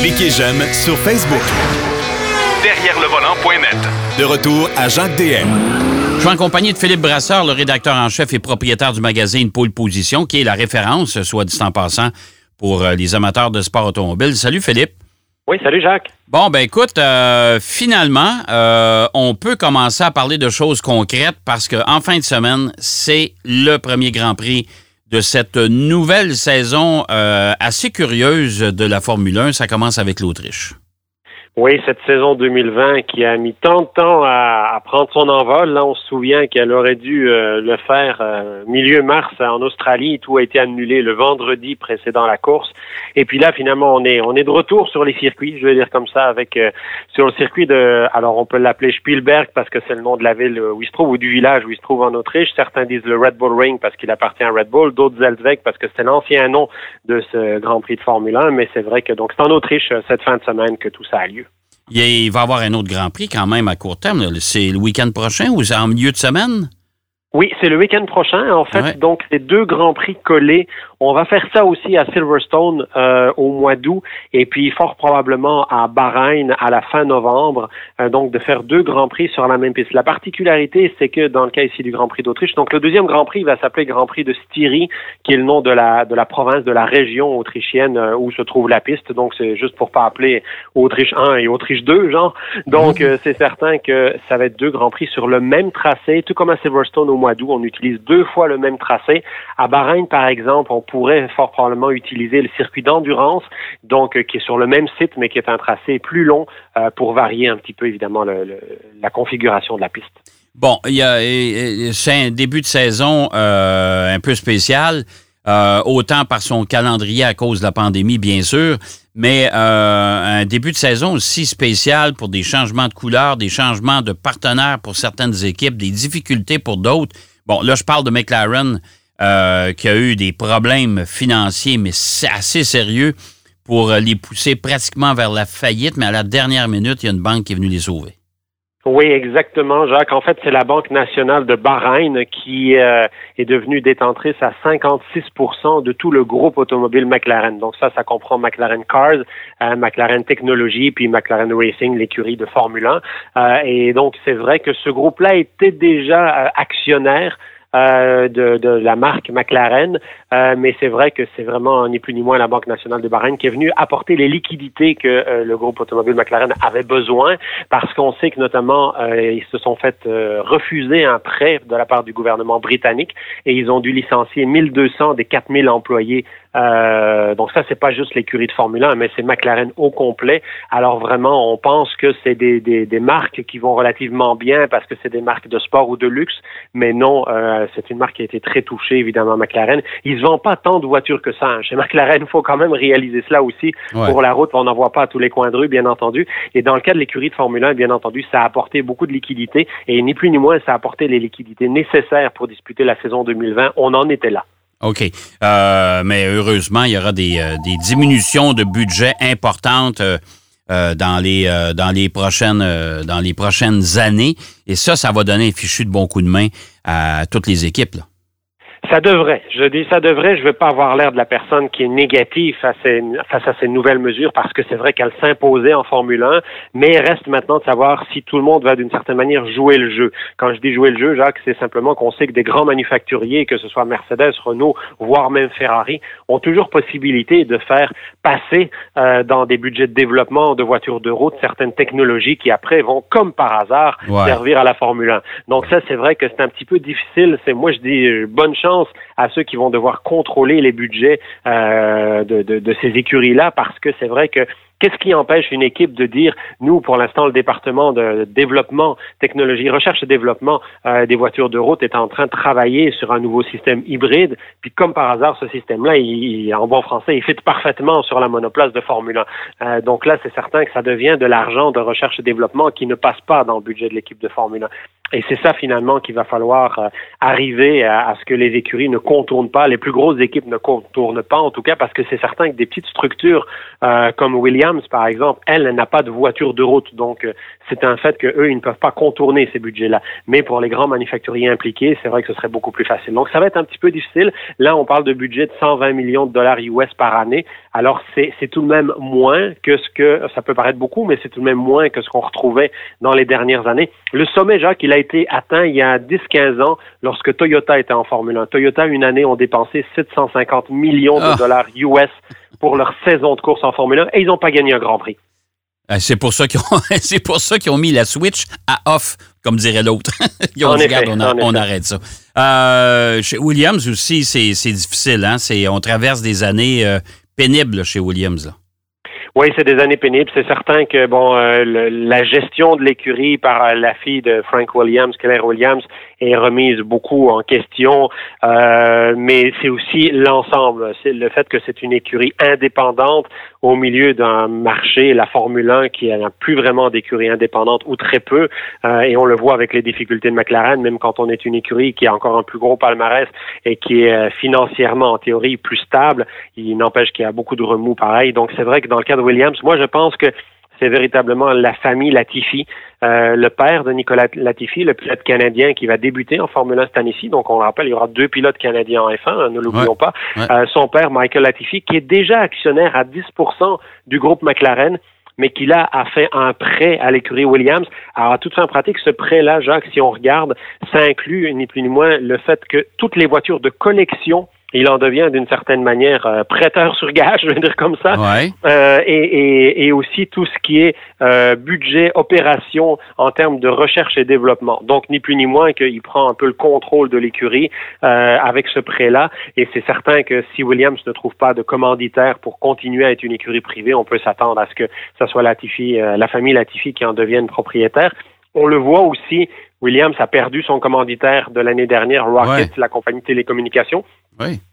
Cliquez j'aime sur Facebook. Derrière le volant.net. De retour à Jacques DM. Je suis en compagnie de Philippe Brasseur, le rédacteur en chef et propriétaire du magazine Pôle Position, qui est la référence, soit dit en passant, pour euh, les amateurs de sport automobile. Salut Philippe. Oui, salut Jacques. Bon, ben écoute, euh, finalement, euh, on peut commencer à parler de choses concrètes parce qu'en fin de semaine, c'est le premier Grand Prix de cette nouvelle saison assez curieuse de la Formule 1. Ça commence avec l'Autriche. Oui, cette saison 2020 qui a mis tant de temps à, prendre son envol. Là, on se souvient qu'elle aurait dû euh, le faire euh, milieu mars en Australie. Tout a été annulé le vendredi précédent la course. Et puis là, finalement, on est on est de retour sur les circuits. Je vais dire comme ça, avec euh, sur le circuit de. Alors, on peut l'appeler Spielberg parce que c'est le nom de la ville où il se trouve ou du village où il se trouve en Autriche. Certains disent le Red Bull Ring parce qu'il appartient à Red Bull. D'autres Zeltweg parce que c'est l'ancien nom de ce Grand Prix de Formule 1. Mais c'est vrai que donc c'est en Autriche cette fin de semaine que tout ça a lieu. Il va y avoir un autre Grand Prix quand même à court terme. C'est le week-end prochain ou c'est en milieu de semaine? Oui, c'est le week-end prochain. En fait, donc les deux grands prix collés. On va faire ça aussi à Silverstone euh, au mois d'août et puis fort probablement à Bahreïn à la fin novembre. Euh, donc de faire deux grands prix sur la même piste. La particularité, c'est que dans le cas ici du Grand Prix d'Autriche, donc le deuxième Grand Prix va s'appeler Grand Prix de Styrie, qui est le nom de la de la province, de la région autrichienne euh, où se trouve la piste. Donc c'est juste pour pas appeler Autriche 1 et Autriche 2, genre. Donc mhm. c'est certain que ça va être deux grands prix sur le même tracé, tout comme à Silverstone au mois d'août. On utilise deux fois le même tracé. À Bahreïn, par exemple, on pourrait fort probablement utiliser le circuit d'endurance, donc euh, qui est sur le même site, mais qui est un tracé plus long euh, pour varier un petit peu, évidemment, la configuration de la piste. Bon, il y a, c'est un début de saison euh, un peu spécial. autant par son calendrier à cause de la pandémie, bien sûr, mais un début de saison aussi spécial pour des changements de couleurs, des changements de partenaires pour certaines équipes, des difficultés pour d'autres. Bon, là, je parle de McLaren euh, qui a eu des problèmes financiers, mais assez sérieux pour euh, les pousser pratiquement vers la faillite, mais à la dernière minute, il y a une banque qui est venue les sauver. Oui, exactement, Jacques. En fait, c'est la Banque nationale de Bahreïn qui euh, est devenue détentrice à 56% de tout le groupe automobile McLaren. Donc ça, ça comprend McLaren Cars, McLaren Technology, puis McLaren Racing, l'écurie de Formule 1. et donc, c'est vrai que ce groupe-là était déjà actionnaire euh, de, la marque McLaren, euh, mais c'est vrai que c'est vraiment ni plus ni moins la Banque nationale de Bahreïn qui est venue apporter les liquidités que euh, le groupe automobile McLaren avait besoin, parce qu'on sait que notamment ils se sont fait refuser un prêt de la part du gouvernement britannique et ils ont dû licencier 1200 des 4000 employés euh, donc ça, c'est pas juste l'écurie de Formule 1, mais c'est McLaren au complet. Alors vraiment, on pense que c'est des, des, des, marques qui vont relativement bien parce que c'est des marques de sport ou de luxe, mais non, euh, c'est une marque qui a été très touchée, évidemment, McLaren. Ils ne vendent pas tant de voitures que ça. Hein. Chez McLaren, il faut quand même réaliser cela aussi. Pour la route, on n'en voit pas à tous les coins de rue, bien entendu. Et dans le cas de l'écurie de Formule 1, bien entendu, ça a apporté beaucoup de liquidités et ni plus ni moins, ça a apporté les liquidités nécessaires pour disputer la saison 2020. On en était là. OK. Euh, mais heureusement, il y aura des, euh, diminutions de budget importantes euh, dans, les, dans, les prochaines, dans les prochaines années. Et ça, ça va donner un fichu de bon coup de main à toutes les équipes. Ça devrait. Je dis ça devrait. Je veux pas avoir l'air de la personne qui est négative face à, face à ces nouvelles mesures parce que c'est vrai qu'elles s'imposaient en Formule 1, mais il reste maintenant de savoir si tout le monde va d'une certaine manière jouer le jeu. Quand je dis jouer le jeu, Jacques, c'est simplement qu'on sait que des grands manufacturiers, que ce soit Mercedes, Renault, voire même Ferrari, ont toujours possibilité de faire passer euh, dans des budgets de développement de voitures de route certaines technologies qui après vont, comme par hasard, servir à la Formule 1. Donc ça, c'est vrai que c'est un petit peu difficile. C'est moi, je dis euh, bonne chance à ceux qui vont devoir contrôler les budgets euh, de, ces écuries-là, parce que c'est vrai que Qu'est-ce qui empêche une équipe de dire, nous, pour l'instant, le département de développement, technologie, recherche et développement euh, des voitures de route est en train de travailler sur un nouveau système hybride. Puis comme par hasard, ce système-là, il, en bon français, il fit parfaitement sur la monoplace de Formule 1. Euh, donc là, c'est certain que ça devient de l'argent de recherche et développement qui ne passe pas dans le budget de l'équipe de Formule 1. Et c'est ça finalement qu'il va falloir euh, arriver à, ce que les écuries ne contournent pas, les plus grosses équipes ne contournent pas en tout cas parce que c'est certain que des petites structures euh, comme Williams par exemple, elle, n'a pas de voiture de route, donc euh, c'est un fait qu'eux, ils ne peuvent pas contourner ces budgets-là. Mais pour les grands manufacturiers impliqués, c'est vrai que ce serait beaucoup plus facile. Donc ça va être un petit peu difficile. Là, on parle de budget de 120 millions de dollars US par année. Alors c'est tout de même moins que ce que ça peut paraître beaucoup, mais c'est tout de même moins que ce qu'on retrouvait dans les dernières années. Le sommet, Jacques, il a été atteint il y a 10-15 ans lorsque Toyota était en Formule 1. Toyota, une année, ont dépensé 750 millions de ah. dollars US pour leur saison de course en Formule 1 et ils n'ont pas gagné un Grand Prix. Euh, c'est pour ça qu'ils ont, c'est pour ça qu'ils ont mis la Switch à off, comme dirait l'autre. Ils ont dit, on, arrête ça. Euh, chez Williams aussi, c'est, difficile. Hein? on traverse des années euh, pénibles chez Williams. Oui, c'est des années pénibles. C'est certain que bon, la gestion de l'écurie par la fille de Frank Williams, Claire Williams, est remise beaucoup en question, euh, mais c'est aussi l'ensemble. C'est le fait que c'est une écurie indépendante au milieu d'un marché, la Formule 1, qui n'a plus vraiment d'écurie indépendante ou très peu, euh, et on le voit avec les difficultés de McLaren, même quand on est une écurie qui a encore un plus gros palmarès et qui est euh, financièrement, en théorie, plus stable, il n'empêche qu'il y a beaucoup de remous pareil. Donc c'est vrai que dans le cas de Williams, moi je pense que c'est véritablement la famille Latifi, euh, le père de Nicolas Latifi, le pilote canadien qui va débuter en Formule 1 cette année-ci. Donc, on le rappelle, il y aura deux pilotes canadiens en F1, hein, ne l'oublions pas. Euh, son père, Michael Latifi, qui est déjà actionnaire à 10% du groupe McLaren, mais qui là a fait un prêt à l'écurie Williams. Alors, à toute fin pratique, ce prêt-là, Jacques, si on regarde, ça inclut ni plus ni moins le fait que toutes les voitures de collection il en devient d'une certaine manière euh, prêteur sur gage, je vais dire comme ça, euh, et, et, et, aussi tout ce qui est euh, budget, opération en termes de recherche et développement. Donc ni plus ni moins qu'il prend un peu le contrôle de l'écurie euh, avec ce prêt-là, et c'est certain que si Williams ne trouve pas de commanditaire pour continuer à être une écurie privée, on peut s'attendre à ce que ce soit Latifi, la famille Latifi qui en devienne propriétaire. On le voit aussi, Williams a perdu son commanditaire de l'année dernière, Rocket, la compagnie de télécommunications.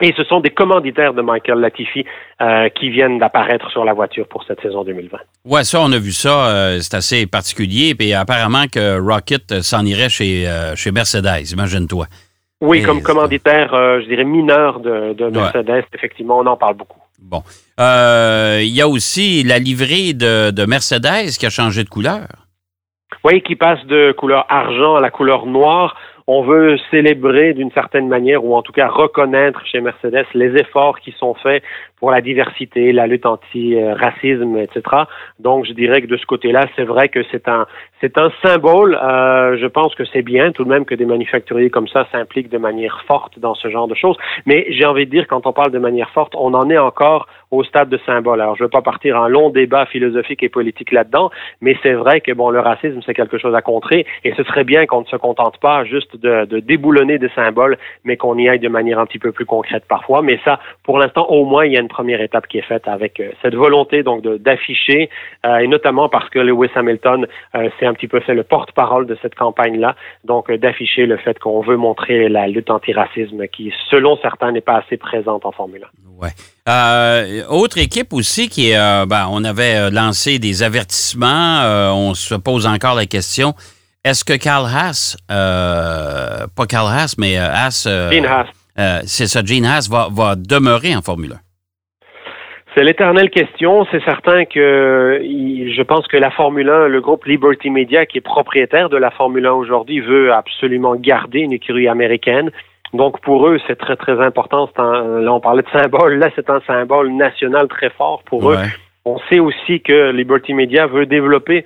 Et ce sont des commanditaires de Michael Latifi euh, qui viennent d'apparaître sur la voiture pour cette saison 2020. Oui, ça, on a vu ça. Euh, c'est assez particulier. Et apparemment que Rocket s'en irait chez, euh, chez Mercedes, imagine-toi. Oui, comme commanditaire, je dirais, mineur de, Mercedes. Effectivement, on en parle beaucoup. Bon. Il y a aussi la livrée de, de Mercedes qui a changé de couleur. Oui, qui passe de couleur argent à la couleur noire. On veut célébrer d'une certaine manière, ou en tout cas reconnaître chez Mercedes les efforts qui sont faits pour la diversité, la lutte anti-racisme, etc. Donc, je dirais que de ce côté-là, c'est vrai que c'est un c'est un symbole. Euh, je pense que c'est bien tout de même que des manufacturiers comme ça s'impliquent de manière forte dans ce genre de choses. Mais j'ai envie de dire, quand on parle de manière forte, on en est encore au stade de symbole. Alors, je ne veux pas partir en long débat philosophique et politique là-dedans, mais c'est vrai que bon, le racisme, c'est quelque chose à contrer, et ce serait bien qu'on ne se contente pas juste de, de déboulonner des symboles, mais qu'on y aille de manière un petit peu plus concrète parfois. Mais ça, pour l'instant, au moins, il y a une première étape qui est faite avec euh, cette volonté donc d'afficher, euh, et notamment parce que Lewis Hamilton euh, s'est un petit peu fait le porte-parole de cette campagne-là, donc d'afficher le fait qu'on veut montrer la lutte anti-racisme qui, selon certains, n'est pas assez présente en Formule 1. Ouais. autre équipe aussi qui est, ben, on avait lancé des avertissements, on se pose encore la question. Est-ce que Carl Haas, pas Carl Haas, mais Haas, Gene Haas. c'est ça, Gene Haas va, va demeurer en Formule 1? C'est l'éternelle question. C'est certain que je pense que la Formule 1, le groupe Liberty Media, qui est propriétaire de la Formule 1 aujourd'hui, veut absolument garder une écurie américaine. Donc pour eux, c'est très très important. là, on parlait de symbole. Là, c'est un symbole national très fort pour eux. On sait aussi que Liberty Media veut développer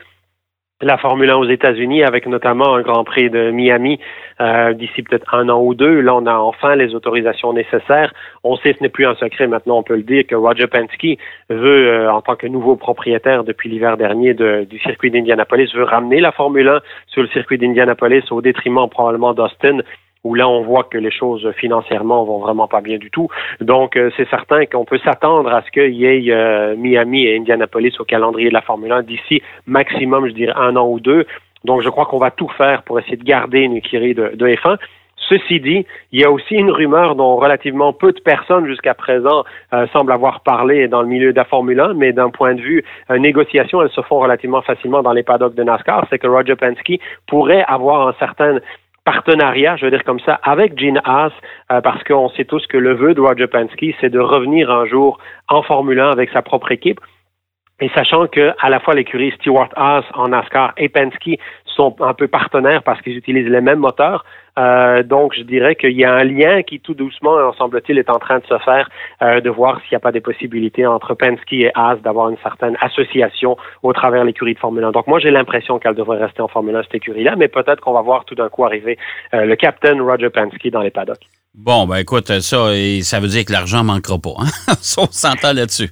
la Formule 1 aux États-Unis avec notamment un Grand Prix de Miami euh, d'ici peut-être un an ou deux. Là, on a enfin les autorisations nécessaires. On sait, ce n'est plus un secret maintenant, on peut le dire, que Roger Penske veut, euh, en tant que nouveau propriétaire depuis l'hiver dernier du circuit d'Indianapolis, veut ramener la Formule 1 sur le circuit d'Indianapolis au détriment probablement d'Austin où là, on voit que les choses financièrement vont vraiment pas bien du tout. Donc, euh, c'est certain qu'on peut s'attendre à ce qu'il y ait euh, Miami et Indianapolis au calendrier de la Formule 1 d'ici maximum, je dirais, un an ou deux. Donc, je crois qu'on va tout faire pour essayer de garder une écurie de, F1. Ceci dit, il y a aussi une rumeur dont relativement peu de personnes jusqu'à présent euh, semblent avoir parlé dans le milieu de la Formule 1, mais d'un point de vue euh, négociation, elles se font relativement facilement dans les paddocks de NASCAR, c'est que Roger Penske pourrait avoir un certain partenariat, je veux dire comme ça, avec Gene Haas, euh, parce qu'on sait tous que le vœu de Roger Penske, c'est de revenir un jour en Formule 1 avec sa propre équipe. Et sachant que à la fois l'écurie Stewart Haas en NASCAR et Penske sont un peu partenaires parce qu'ils utilisent les mêmes moteurs, euh, donc je dirais qu'il y a un lien qui tout doucement, semble-t-il, est en train de se faire, euh, de voir s'il n'y a pas des possibilités entre Penske et Haas d'avoir une certaine association au travers l'écurie de Formule 1. Donc moi j'ai l'impression qu'elle devrait rester en Formule 1 cette écurie-là, mais peut-être qu'on va voir tout d'un coup arriver euh, le capitaine Roger Penske dans les paddocks. Bon, ben écoute, ça, ça veut dire que l'argent manquera pas. Hein? On s'entend là-dessus.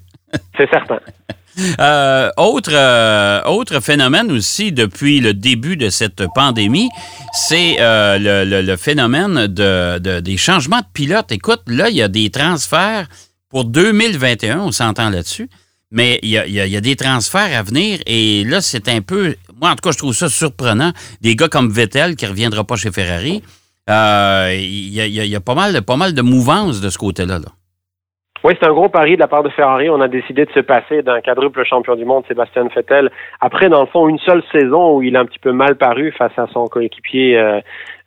C'est certain. Euh, autre, euh, autre phénomène aussi depuis le début de cette pandémie, c'est euh, le, phénomène de, des changements de pilotes. Écoute, là, il y a des transferts pour 2021, on s'entend là-dessus, mais il y, a, des transferts à venir et là, c'est un peu, moi en tout cas, je trouve ça surprenant. Des gars comme Vettel qui ne reviendra pas chez Ferrari, il y, a, pas, mal, pas mal de mouvance de ce côté-là. Là. Oui, c'est un gros pari de la part de Ferrari. On a décidé de se passer d'un quadruple champion du monde, Sébastien Vettel, après, dans le fond, une seule saison où il a un petit peu mal paru face à son coéquipier euh,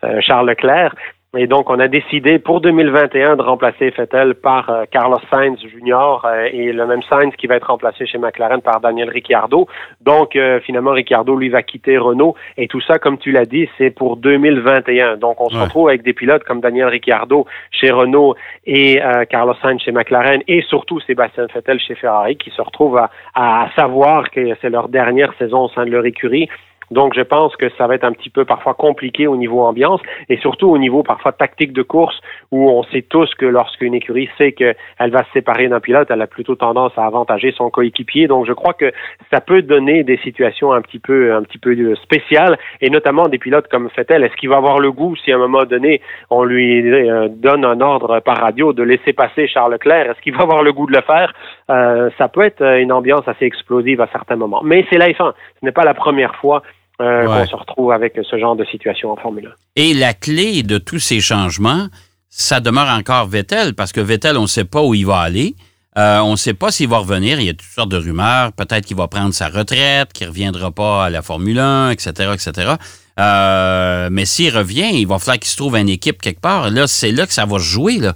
euh, Charles Leclerc. Et donc, on a décidé pour 2021 de remplacer Vettel par euh, Carlos Sainz Jr. Euh, et le même Sainz qui va être remplacé chez McLaren par Daniel Ricciardo. Donc, euh, finalement, Ricciardo, lui, va quitter Renault. Et tout ça, comme tu l'as dit, c'est pour 2021. Donc, on se retrouve avec des pilotes comme Daniel Ricciardo chez Renault et Carlos Sainz chez McLaren et surtout Sébastien Vettel chez Ferrari qui se retrouvent à, à savoir que c'est leur dernière saison au sein de leur écurie donc, je pense que ça va être un petit peu parfois compliqué au niveau ambiance et surtout au niveau parfois tactique de course où on sait tous que lorsqu'une écurie sait qu'elle va se séparer d'un pilote, elle a plutôt tendance à avantager son coéquipier. Donc, je crois que ça peut donner des situations un petit peu, un petit peu spéciales et notamment des pilotes comme Fettel. Est-ce qu'il va avoir le goût si à un moment donné on lui euh, donne un ordre par radio de laisser passer Charles Leclerc? Est-ce qu'il va avoir le goût de le faire? Euh, ça peut être une ambiance assez explosive à certains moments. Mais c'est la F1. Ce n'est pas la première fois euh, qu'on se retrouve avec ce genre de situation en Formule 1. Et la clé de tous ces changements, ça demeure encore Vettel, parce que Vettel, on ne sait pas où il va aller. Euh, on ne sait pas s'il va revenir. Il y a toutes sortes de rumeurs. Peut-être qu'il va prendre sa retraite, qu'il ne reviendra pas à la Formule 1, etc., etc. Euh, mais s'il revient, il va falloir qu'il se trouve une équipe quelque part. Là, c'est là que ça va se jouer. Là.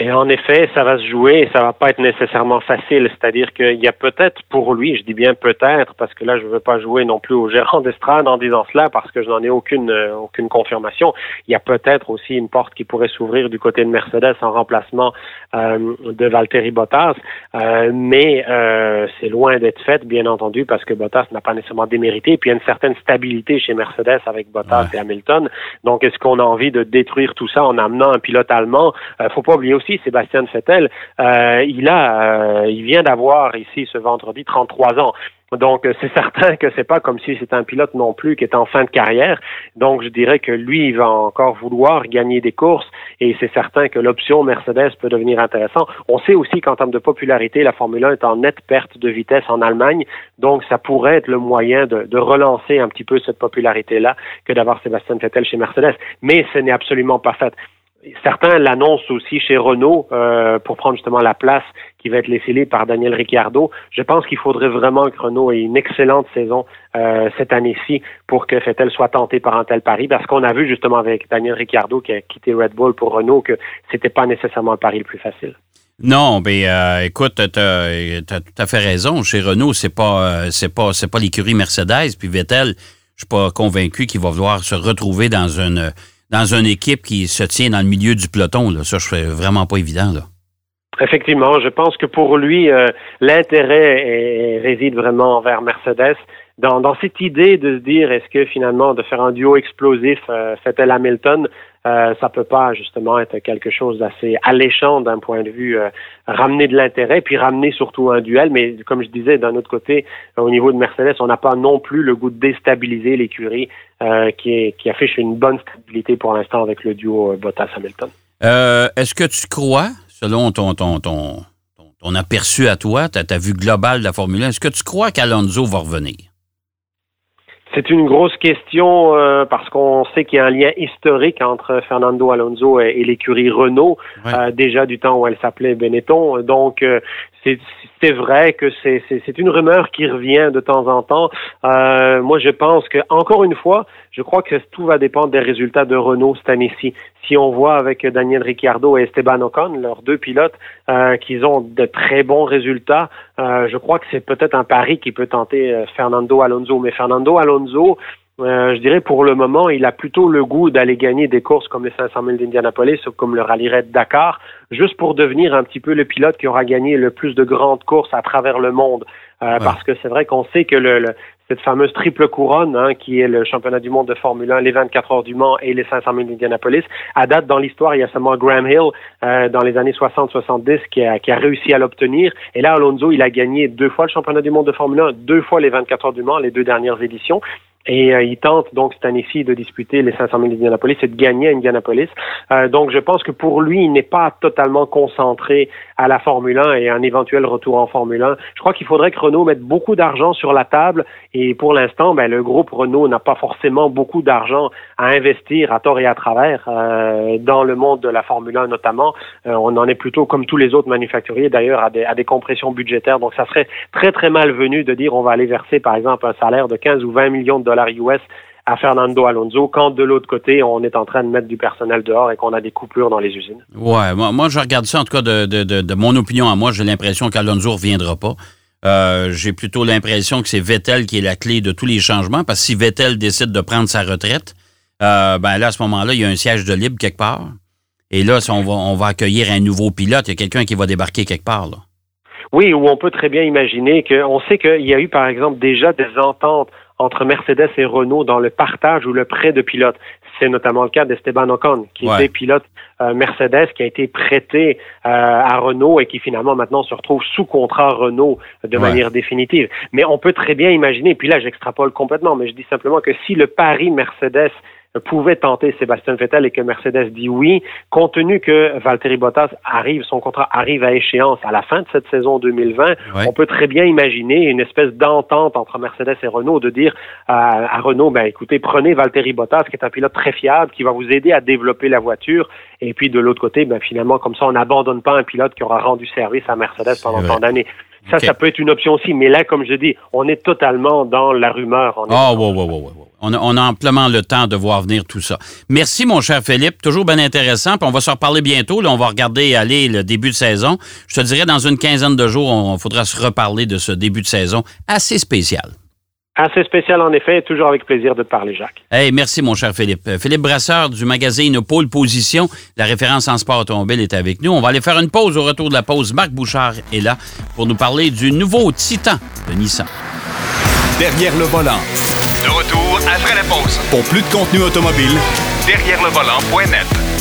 Et en effet, ça va se jouer et ça va pas être nécessairement facile. C'est-à-dire qu'il y a peut-être pour lui, je dis bien peut-être, parce que là, je veux pas jouer non plus au gérant d'estrade en disant cela, parce que je n'en ai aucune euh, aucune confirmation. Il y a peut-être aussi une porte qui pourrait s'ouvrir du côté de Mercedes en remplacement euh, de Valtteri Bottas, euh, mais c'est loin d'être fait, bien entendu, parce que Bottas n'a pas nécessairement démérité. Puis il y a une certaine stabilité chez Mercedes avec Bottas et Hamilton. Donc, est-ce qu'on a envie de détruire tout ça en amenant un pilote allemand? Faut pas oublier aussi Sébastien Vettel, euh, il a, euh, il vient d'avoir ici ce vendredi 33 ans. Donc, euh, c'est certain que c'est pas comme si c'était un pilote non plus qui est en fin de carrière. Donc, je dirais que lui, il va encore vouloir gagner des courses et c'est certain que l'option Mercedes peut devenir intéressant. On sait aussi qu'en termes de popularité, la Formule 1 est en nette perte de vitesse en Allemagne. Donc, ça pourrait être le moyen de, de relancer un petit peu cette popularité-là que d'avoir Sébastien Vettel chez Mercedes. Mais ce n'est absolument pas fait. Certains l'annoncent aussi chez Renault euh, pour prendre justement la place qui va être laissée par Daniel Ricciardo. Je pense qu'il faudrait vraiment que Renault ait une excellente saison euh, cette année-ci pour que Fettel soit tenté par un tel pari, parce qu'on a vu justement avec Daniel Ricciardo qui a quitté Red Bull pour Renault que c'était pas nécessairement un pari le plus facile. Non, mais euh, écoute, tu as, tout à fait raison. Chez Renault, c'est pas c'est pas c'est pas l'écurie Mercedes, puis Vettel, je suis pas convaincu qu'il va vouloir se retrouver dans une dans une équipe qui se tient dans le milieu du peloton. Là. Ça, je fais vraiment pas évident. Là. Effectivement, je pense que pour lui, euh, l'intérêt réside vraiment envers Mercedes. Dans, dans, cette idée de se dire, est-ce que finalement de faire un duo explosif, euh, fait-elle Hamilton, euh, ça peut pas justement être quelque chose d'assez alléchant d'un point de vue euh, ramener de l'intérêt, puis ramener surtout un duel. Mais comme je disais, d'un autre côté, au niveau de Mercedes, on n'a pas non plus le goût de déstabiliser l'écurie euh, qui, qui affiche une bonne stabilité pour l'instant avec le duo Bottas-Hamilton. Est-ce que tu crois, selon ton, ton, ton, ton aperçu à toi, ta, ta vue globale de la Formule 1, est-ce que tu crois qu'Alonso va revenir? C'est une grosse question euh, parce qu'on sait qu'il y a un lien historique entre Fernando Alonso et, l'écurie Renault, euh, déjà du temps où elle s'appelait Benetton. Donc, euh, c'est vrai que c'est une rumeur qui revient de temps en temps. moi, je pense que, encore une fois, je crois que tout va dépendre des résultats de Renault cette année-ci. Si on voit avec Daniel Ricciardo et Esteban Ocon, leurs deux pilotes, qu'ils ont de très bons résultats, je crois que c'est peut-être un pari qui peut tenter Fernando Alonso. Mais Fernando Alonso, euh, je dirais pour le moment, il a plutôt le goût d'aller gagner des courses comme les 500 000 d'Indianapolis ou comme le rallye Red Dakar, juste pour devenir un petit peu le pilote qui aura gagné le plus de grandes courses à travers le monde. Euh, parce que c'est vrai qu'on sait que le, cette fameuse triple couronne, hein, qui est le championnat du monde de Formule 1, les 24 heures du Mans et les 500 000 d'Indianapolis, à date dans l'histoire, il y a seulement Graham Hill euh, dans les années 60-70 qui a, qui a réussi à l'obtenir. Et là, Alonso, il a gagné deux fois le championnat du monde de Formule 1, deux fois les 24 heures du Mans, les deux dernières éditions. Et euh, il tente donc cette année-ci de disputer les 500 000 d'Indianapolis et de gagner à Indianapolis. Euh, donc je pense que pour lui, il n'est pas totalement concentré à la Formule 1 et un éventuel retour en Formule 1. Je crois qu'il faudrait que Renault mette beaucoup d'argent sur la table et pour l'instant, ben, le groupe Renault n'a pas forcément beaucoup d'argent à investir à tort et à travers euh, dans le monde de la Formule 1 notamment. Euh, on en est plutôt comme tous les autres manufacturiers d'ailleurs à des, à des compressions budgétaires. Donc ça serait très très malvenu de dire on va aller verser par exemple un salaire de 15 ou 20 millions de dollars US à Fernando Alonso quand de l'autre côté, on est en train de mettre du personnel dehors et qu'on a des coupures dans les usines. Ouais, moi, moi je regarde ça en tout cas de, de, de, mon opinion à moi, j'ai l'impression qu'Alonso ne reviendra pas. Euh, j'ai plutôt l'impression que c'est Vettel qui est la clé de tous les changements parce que si Vettel décide de prendre sa retraite, euh, ben là, à ce moment-là, il y a un siège de libre quelque part. Et là, si on va, on va accueillir un nouveau pilote, il y a quelqu'un qui va débarquer quelque part. Là. Oui, ou on peut très bien imaginer qu'on sait qu'il y a eu, par exemple, déjà des ententes entre Mercedes et Renault dans le partage ou le prêt de pilotes. C'est notamment le cas d'Esteban Ocon, qui était pilote euh, Mercedes, qui a été prêté euh, à Renault et qui finalement maintenant se retrouve sous contrat Renault de manière définitive. Mais on peut très bien imaginer, puis là j'extrapole complètement, mais je dis simplement que si le pari Mercedes pouvait tenter Sébastien Vettel et que Mercedes dit oui, compte tenu que Valtteri Bottas arrive, son contrat arrive à échéance à la fin de cette saison 2020, on peut très bien imaginer une espèce d'entente entre Mercedes et Renault de dire à, Renault, ben écoutez, prenez Valtteri Bottas, qui est un pilote très fiable, qui va vous aider à développer la voiture, et puis de l'autre côté, ben finalement, comme ça, on n'abandonne pas un pilote qui aura rendu service à Mercedes pendant tant d'années. Ça, ça peut être une option aussi. Mais là, comme je dis, on est totalement dans la rumeur. Ah, oh, On a, on a, amplement le temps de voir venir tout ça. Merci, mon cher Philippe. Toujours bien intéressant. Puis on va se reparler bientôt. Là, on va regarder aller le début de saison. Je te dirais, dans une quinzaine de jours, on faudra se reparler de ce début de saison assez spécial. Assez spécial, en effet. Toujours avec plaisir de te parler, Jacques. Hey, merci, mon cher Philippe. Euh, Philippe Brasseur du magazine Pôle Position, la référence en sport automobile, est avec nous. On va aller faire une pause. Au retour de la pause, Marc Bouchard est là pour nous parler du nouveau Titan de Nissan. Derrière le volant. De retour après la pause. Pour plus de contenu automobile, derrière le volant.net.